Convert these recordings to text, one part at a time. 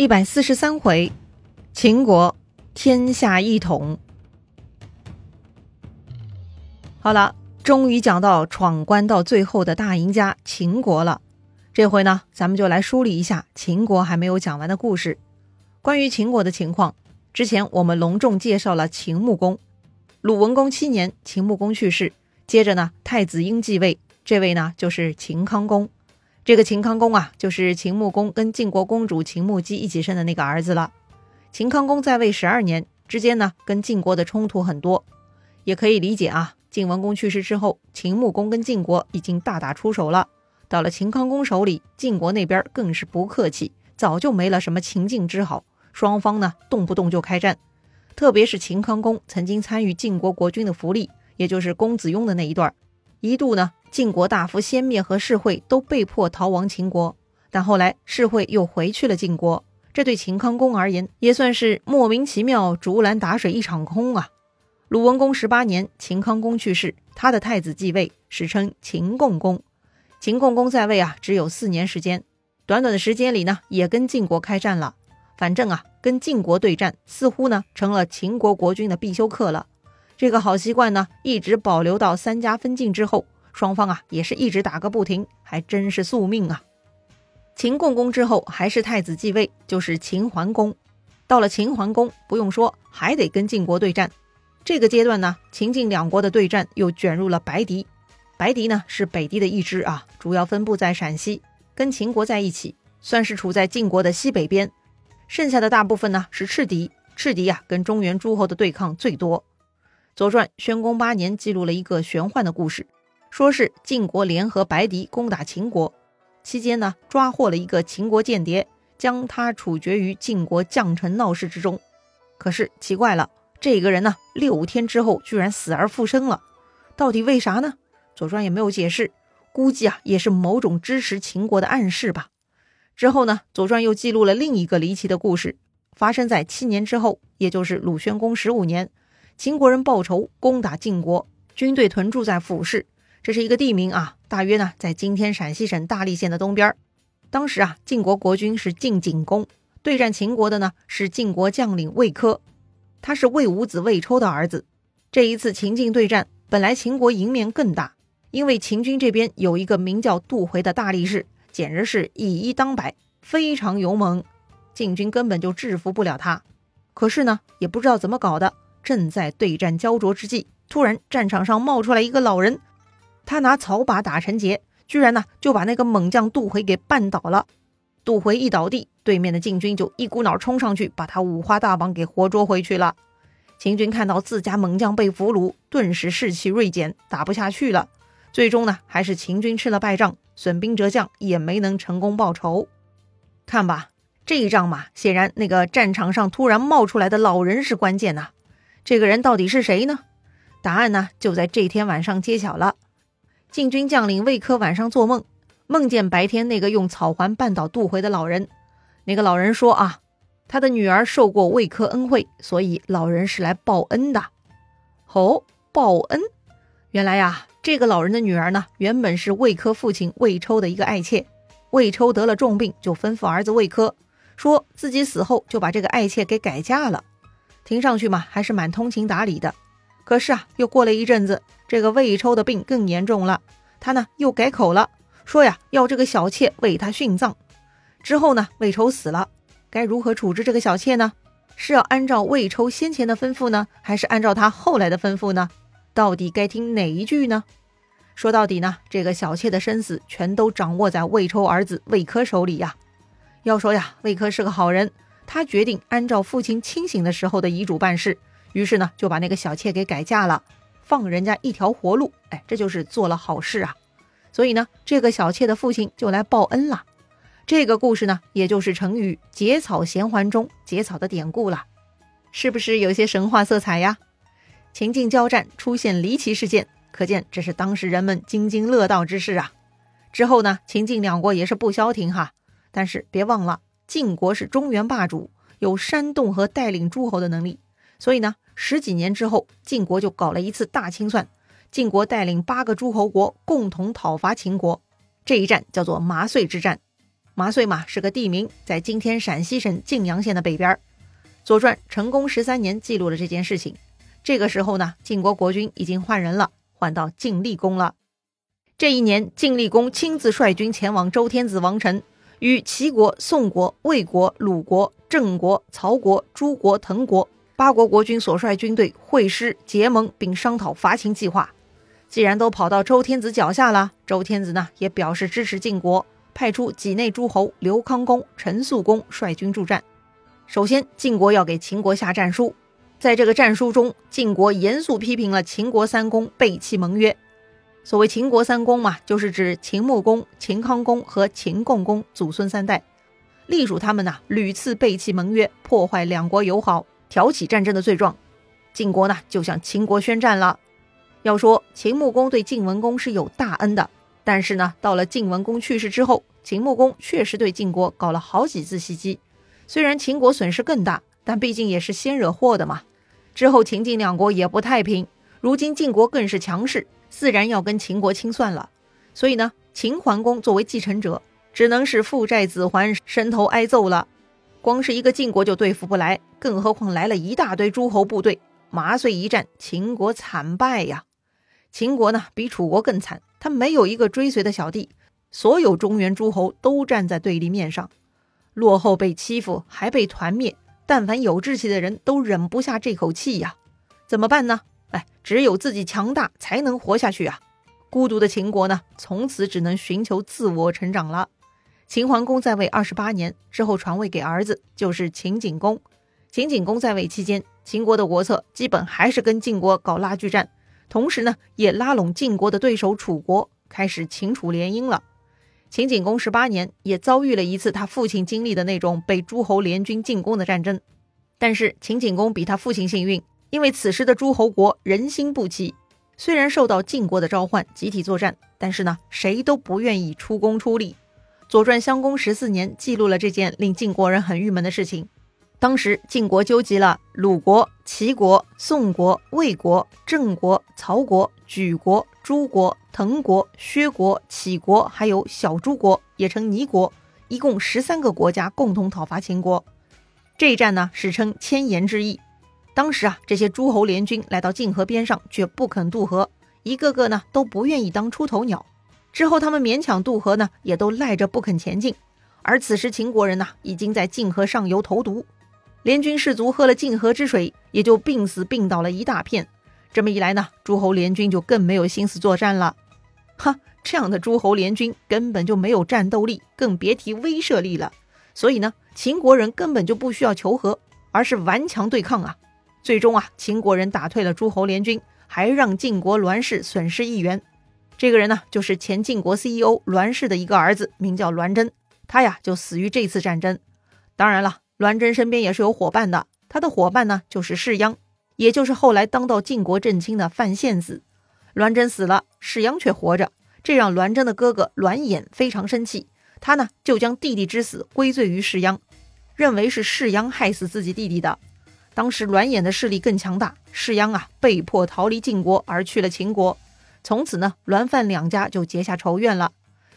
一百四十三回，秦国天下一统。好了，终于讲到闯关到最后的大赢家秦国了。这回呢，咱们就来梳理一下秦国还没有讲完的故事。关于秦国的情况，之前我们隆重介绍了秦穆公。鲁文公七年，秦穆公去世，接着呢，太子婴继位，这位呢就是秦康公。这个秦康公啊，就是秦穆公跟晋国公主秦穆姬一起生的那个儿子了。秦康公在位十二年之间呢，跟晋国的冲突很多，也可以理解啊。晋文公去世之后，秦穆公跟晋国已经大打出手了。到了秦康公手里，晋国那边更是不客气，早就没了什么秦晋之好，双方呢动不动就开战。特别是秦康公曾经参与晋国国君的福利，也就是公子雍的那一段，一度呢。晋国大夫先灭和士会都被迫逃亡秦国，但后来士会又回去了晋国，这对秦康公而言也算是莫名其妙竹篮打水一场空啊。鲁文公十八年，秦康公去世，他的太子继位，史称秦共公。秦共公在位啊，只有四年时间，短短的时间里呢，也跟晋国开战了。反正啊，跟晋国对战，似乎呢成了秦国国君的必修课了。这个好习惯呢，一直保留到三家分晋之后。双方啊也是一直打个不停，还真是宿命啊！秦共公之后还是太子继位，就是秦桓公。到了秦桓公，不用说，还得跟晋国对战。这个阶段呢，秦晋两国的对战又卷入了白狄。白狄呢是北狄的一支啊，主要分布在陕西，跟秦国在一起，算是处在晋国的西北边。剩下的大部分呢是赤狄，赤狄呀跟中原诸侯的对抗最多。《左传》宣公八年记录了一个玄幻的故事。说是晋国联合白狄攻打秦国，期间呢抓获了一个秦国间谍，将他处决于晋国将臣闹市之中。可是奇怪了，这个人呢六天之后居然死而复生了，到底为啥呢？左传也没有解释，估计啊也是某种支持秦国的暗示吧。之后呢，左传又记录了另一个离奇的故事，发生在七年之后，也就是鲁宣公十五年，秦国人报仇攻打晋国，军队屯驻在府市。这是一个地名啊，大约呢在今天陕西省大荔县的东边。当时啊，晋国国君是晋景公，对战秦国的呢是晋国将领魏科，他是魏武子魏抽的儿子。这一次秦晋对战，本来秦国赢面更大，因为秦军这边有一个名叫杜回的大力士，简直是以一当百，非常勇猛，晋军根本就制服不了他。可是呢，也不知道怎么搞的，正在对战焦灼之际，突然战场上冒出来一个老人。他拿草把打成结，居然呢就把那个猛将杜回给绊倒了。杜回一倒地，对面的晋军就一股脑冲上去，把他五花大绑给活捉回去了。秦军看到自家猛将被俘虏，顿时士气锐减，打不下去了。最终呢，还是秦军吃了败仗，损兵折将，也没能成功报仇。看吧，这一仗嘛，显然那个战场上突然冒出来的老人是关键呐。这个人到底是谁呢？答案呢，就在这天晚上揭晓了。晋军将领魏科晚上做梦，梦见白天那个用草环绊倒杜回的老人。那个老人说：“啊，他的女儿受过魏科恩惠，所以老人是来报恩的。”哦，报恩！原来呀，这个老人的女儿呢，原本是魏科父亲魏抽的一个爱妾。魏抽得了重病，就吩咐儿子魏科，说自己死后就把这个爱妾给改嫁了。听上去嘛，还是蛮通情达理的。可是啊，又过了一阵子，这个魏抽的病更严重了。他呢又改口了，说呀要这个小妾为他殉葬。之后呢，魏抽死了，该如何处置这个小妾呢？是要按照魏抽先前的吩咐呢，还是按照他后来的吩咐呢？到底该听哪一句呢？说到底呢，这个小妾的生死全都掌握在魏抽儿子魏科手里呀。要说呀，魏科是个好人，他决定按照父亲清醒的时候的遗嘱办事。于是呢，就把那个小妾给改嫁了，放人家一条活路。哎，这就是做了好事啊。所以呢，这个小妾的父亲就来报恩了。这个故事呢，也就是成语“结草衔环”中结草的典故了。是不是有些神话色彩呀？秦晋交战出现离奇事件，可见这是当时人们津津乐道之事啊。之后呢，秦晋两国也是不消停哈。但是别忘了，晋国是中原霸主，有煽动和带领诸侯的能力。所以呢，十几年之后，晋国就搞了一次大清算。晋国带领八个诸侯国共同讨伐秦国，这一战叫做麻遂之战。麻遂嘛是个地名，在今天陕西省泾阳县的北边。《左传》成功十三年记录了这件事情。这个时候呢，晋国国君已经换人了，换到晋厉公了。这一年，晋厉公亲自率军前往周天子王城，与齐国、宋国、魏国、鲁国、郑国、曹国、诸国、滕国八国国君所率军队会师结盟，并商讨伐秦计划。既然都跑到周天子脚下了，周天子呢也表示支持晋国。派出几内诸侯刘康公、陈肃公率军助战。首先，晋国要给秦国下战书。在这个战书中，晋国严肃批评了秦国三公背弃盟约。所谓秦国三公嘛，就是指秦穆公、秦康公和秦共公祖孙三代，隶属他们呐屡次背弃盟约，破坏两国友好，挑起战争的罪状。晋国呢就向秦国宣战了。要说秦穆公对晋文公是有大恩的。但是呢，到了晋文公去世之后，秦穆公确实对晋国搞了好几次袭击。虽然秦国损失更大，但毕竟也是先惹祸的嘛。之后秦晋两国也不太平，如今晋国更是强势，自然要跟秦国清算了。所以呢，秦桓公作为继承者，只能是父债子还，伸头挨揍了。光是一个晋国就对付不来，更何况来了一大堆诸侯部队。麻遂一战，秦国惨败呀。秦国呢，比楚国更惨。他没有一个追随的小弟，所有中原诸侯都站在对立面上，落后被欺负还被团灭，但凡有志气的人都忍不下这口气呀！怎么办呢？哎，只有自己强大才能活下去啊！孤独的秦国呢，从此只能寻求自我成长了。秦桓公在位二十八年之后传位给儿子，就是秦景公。秦景公在位期间，秦国的国策基本还是跟晋国搞拉锯战。同时呢，也拉拢晋国的对手楚国，开始秦楚联姻了。秦景公十八年，也遭遇了一次他父亲经历的那种被诸侯联军进攻的战争。但是秦景公比他父亲幸运，因为此时的诸侯国人心不齐，虽然受到晋国的召唤集体作战，但是呢，谁都不愿意出工出力。《左传》襄公十四年记录了这件令晋国人很郁闷的事情。当时晋国纠集了鲁国、齐国、宋国、魏国、郑国、曹国、莒国、诸国、滕国、薛国、杞国，还有小诸国，也称尼国，一共十三个国家共同讨伐秦国。这一战呢，史称千言之役。当时啊，这些诸侯联军来到晋河边上，却不肯渡河，一个个呢都不愿意当出头鸟。之后他们勉强渡河呢，也都赖着不肯前进。而此时秦国人呢，已经在泾河上游投毒。联军士卒喝了泾河之水，也就病死病倒了一大片。这么一来呢，诸侯联军就更没有心思作战了。哈，这样的诸侯联军根本就没有战斗力，更别提威慑力了。所以呢，秦国人根本就不需要求和，而是顽强对抗啊。最终啊，秦国人打退了诸侯联军，还让晋国栾氏损失一员。这个人呢，就是前晋国 CEO 栾氏的一个儿子，名叫栾真。他呀，就死于这次战争。当然了。栾真身边也是有伙伴的，他的伙伴呢就是士鞅，也就是后来当到晋国正卿的范献子。栾真死了，士鞅却活着，这让栾真的哥哥栾衍非常生气，他呢就将弟弟之死归罪于士鞅，认为是士鞅害死自己弟弟的。当时栾衍的势力更强大，士鞅啊被迫逃离晋国而去了秦国，从此呢栾范两家就结下仇怨了。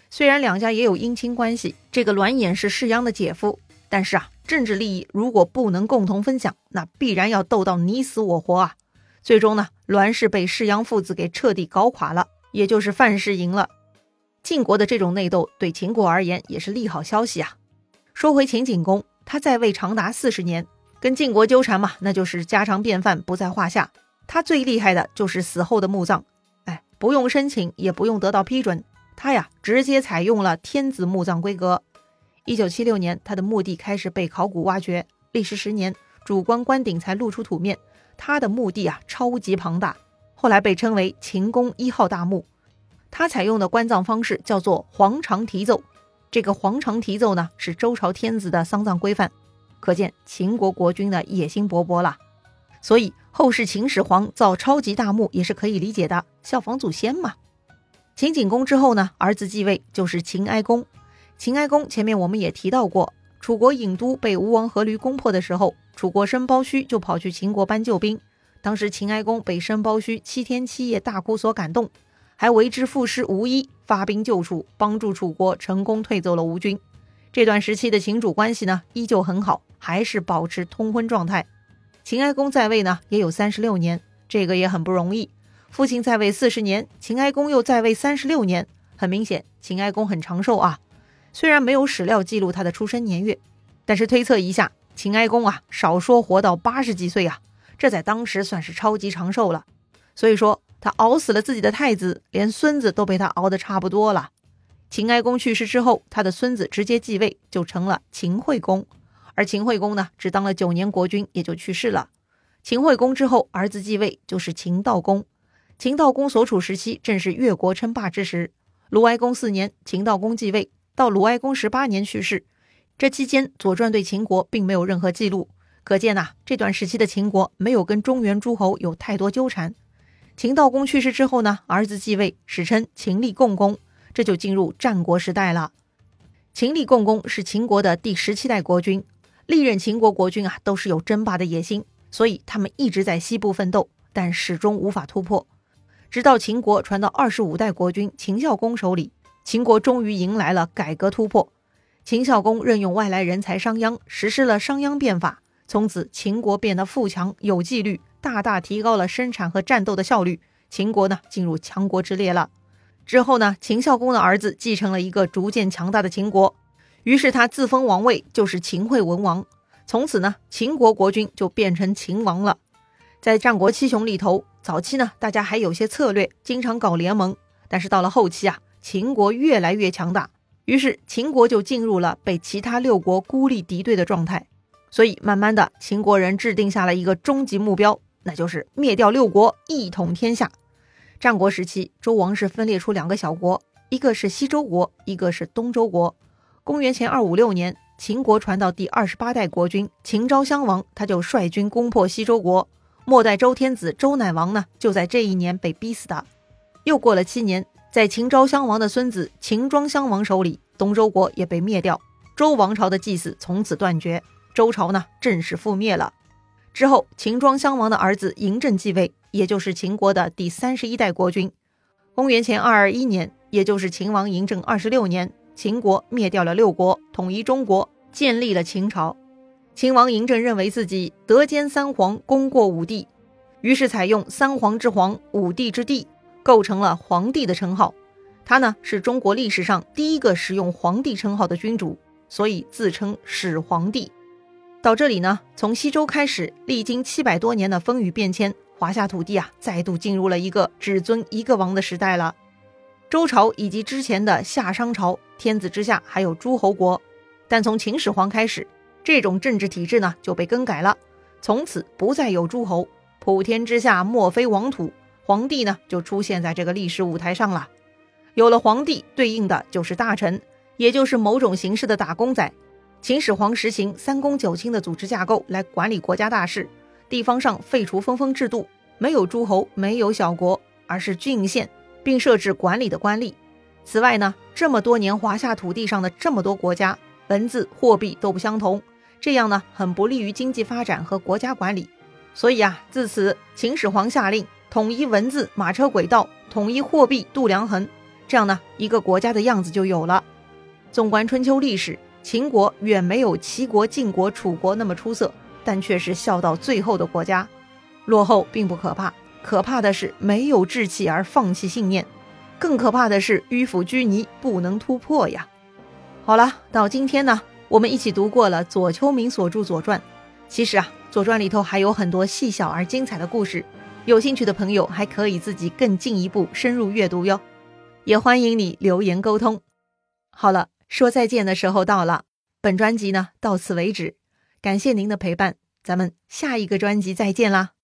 虽然两家也有姻亲关系，这个栾衍是世鞅的姐夫，但是啊。政治利益如果不能共同分享，那必然要斗到你死我活啊！最终呢，栾氏被世鞅父子给彻底搞垮了，也就是范氏赢了。晋国的这种内斗对秦国而言也是利好消息啊。说回秦景公，他在位长达四十年，跟晋国纠缠嘛，那就是家常便饭，不在话下。他最厉害的就是死后的墓葬，不用申请，也不用得到批准，他呀直接采用了天子墓葬规格。一九七六年，他的墓地开始被考古挖掘，历时十年，主棺棺顶才露出土面。他的墓地啊，超级庞大，后来被称为秦公一号大墓。他采用的棺葬方式叫做黄肠题奏，这个黄肠题奏呢，是周朝天子的丧葬规范，可见秦国国君的野心勃勃了。所以后世秦始皇造超级大墓也是可以理解的，效仿祖先嘛。秦景公之后呢，儿子继位就是秦哀公。秦哀公前面我们也提到过，楚国郢都被吴王阖闾攻破的时候，楚国申包胥就跑去秦国搬救兵。当时秦哀公被申包胥七天七夜大哭所感动，还为之赋诗无一，发兵救楚，帮助楚国成功退走了吴军。这段时期的秦楚关系呢依旧很好，还是保持通婚状态。秦哀公在位呢也有三十六年，这个也很不容易。父亲在位四十年，秦哀公又在位三十六年，很明显秦哀公很长寿啊。虽然没有史料记录他的出生年月，但是推测一下，秦哀公啊少说活到八十几岁啊，这在当时算是超级长寿了。所以说他熬死了自己的太子，连孙子都被他熬得差不多了。秦哀公去世之后，他的孙子直接继位，就成了秦惠公。而秦惠公呢，只当了九年国君，也就去世了。秦惠公之后，儿子继位就是秦悼公。秦悼公所处时期正是越国称霸之时。鲁哀公四年，秦悼公继位，到鲁哀公十八年去世。这期间，《左传》对秦国并没有任何记录，可见呐，这段时期的秦国没有跟中原诸侯有太多纠缠。秦悼公去世之后呢，儿子继位，史称秦厉共公。这就进入战国时代了。秦厉共公是秦国的第十七代国君，历任秦国国君啊都是有争霸的野心，所以他们一直在西部奋斗，但始终无法突破。直到秦国传到二十五代国君秦孝公手里，秦国终于迎来了改革突破。秦孝公任用外来人才商鞅，实施了商鞅变法，从此秦国变得富强有纪律，大大提高了生产和战斗的效率。秦国呢进入强国之列了。之后呢，秦孝公的儿子继承了一个逐渐强大的秦国，于是他自封王位，就是秦惠文王。从此呢，秦国国君就变成秦王了。在战国七雄里头，早期呢，大家还有些策略，经常搞联盟。但是到了后期啊，秦国越来越强大，于是秦国就进入了被其他六国孤立敌对的状态。所以慢慢的，秦国人制定下了一个终极目标，那就是灭掉六国，一统天下。战国时期，周王室分裂出两个小国，一个是西周国，一个是东周国。公元前二五六年，秦国传到第二十八代国君秦昭襄王，他就率军攻破西周国。末代周天子周赧王呢，就在这一年被逼死的。又过了七年，在秦昭襄王的孙子秦庄襄王手里，东周国也被灭掉，周王朝的祭祀从此断绝，周朝呢正式覆灭了。之后，秦庄襄王的儿子嬴政继位。也就是秦国的第三十一代国君，公元前二二一年，也就是秦王嬴政二十六年，秦国灭掉了六国，统一中国，建立了秦朝。秦王嬴政认为自己德兼三皇，功过五帝，于是采用三皇之皇，五帝之帝，构成了皇帝的称号。他呢是中国历史上第一个使用皇帝称号的君主，所以自称始皇帝。到这里呢，从西周开始，历经七百多年的风雨变迁。华夏土地啊，再度进入了一个只尊一个王的时代了。周朝以及之前的夏商朝，天子之下还有诸侯国。但从秦始皇开始，这种政治体制呢就被更改了，从此不再有诸侯，普天之下莫非王土，皇帝呢就出现在这个历史舞台上了。有了皇帝，对应的就是大臣，也就是某种形式的打工仔。秦始皇实行三公九卿的组织架构来管理国家大事。地方上废除分封制度，没有诸侯，没有小国，而是郡县，并设置管理的官吏。此外呢，这么多年华夏土地上的这么多国家，文字、货币都不相同，这样呢，很不利于经济发展和国家管理。所以啊，自此秦始皇下令统一文字、马车轨道，统一货币、度量衡，这样呢，一个国家的样子就有了。纵观春秋历史，秦国远没有齐国、晋国、楚国那么出色。但却是笑到最后的国家，落后并不可怕，可怕的是没有志气而放弃信念，更可怕的是迂腐拘泥不能突破呀。好了，到今天呢，我们一起读过了左丘明所著《左传》，其实啊，《左传》里头还有很多细小而精彩的故事，有兴趣的朋友还可以自己更进一步深入阅读哟，也欢迎你留言沟通。好了，说再见的时候到了，本专辑呢到此为止。感谢您的陪伴，咱们下一个专辑再见啦！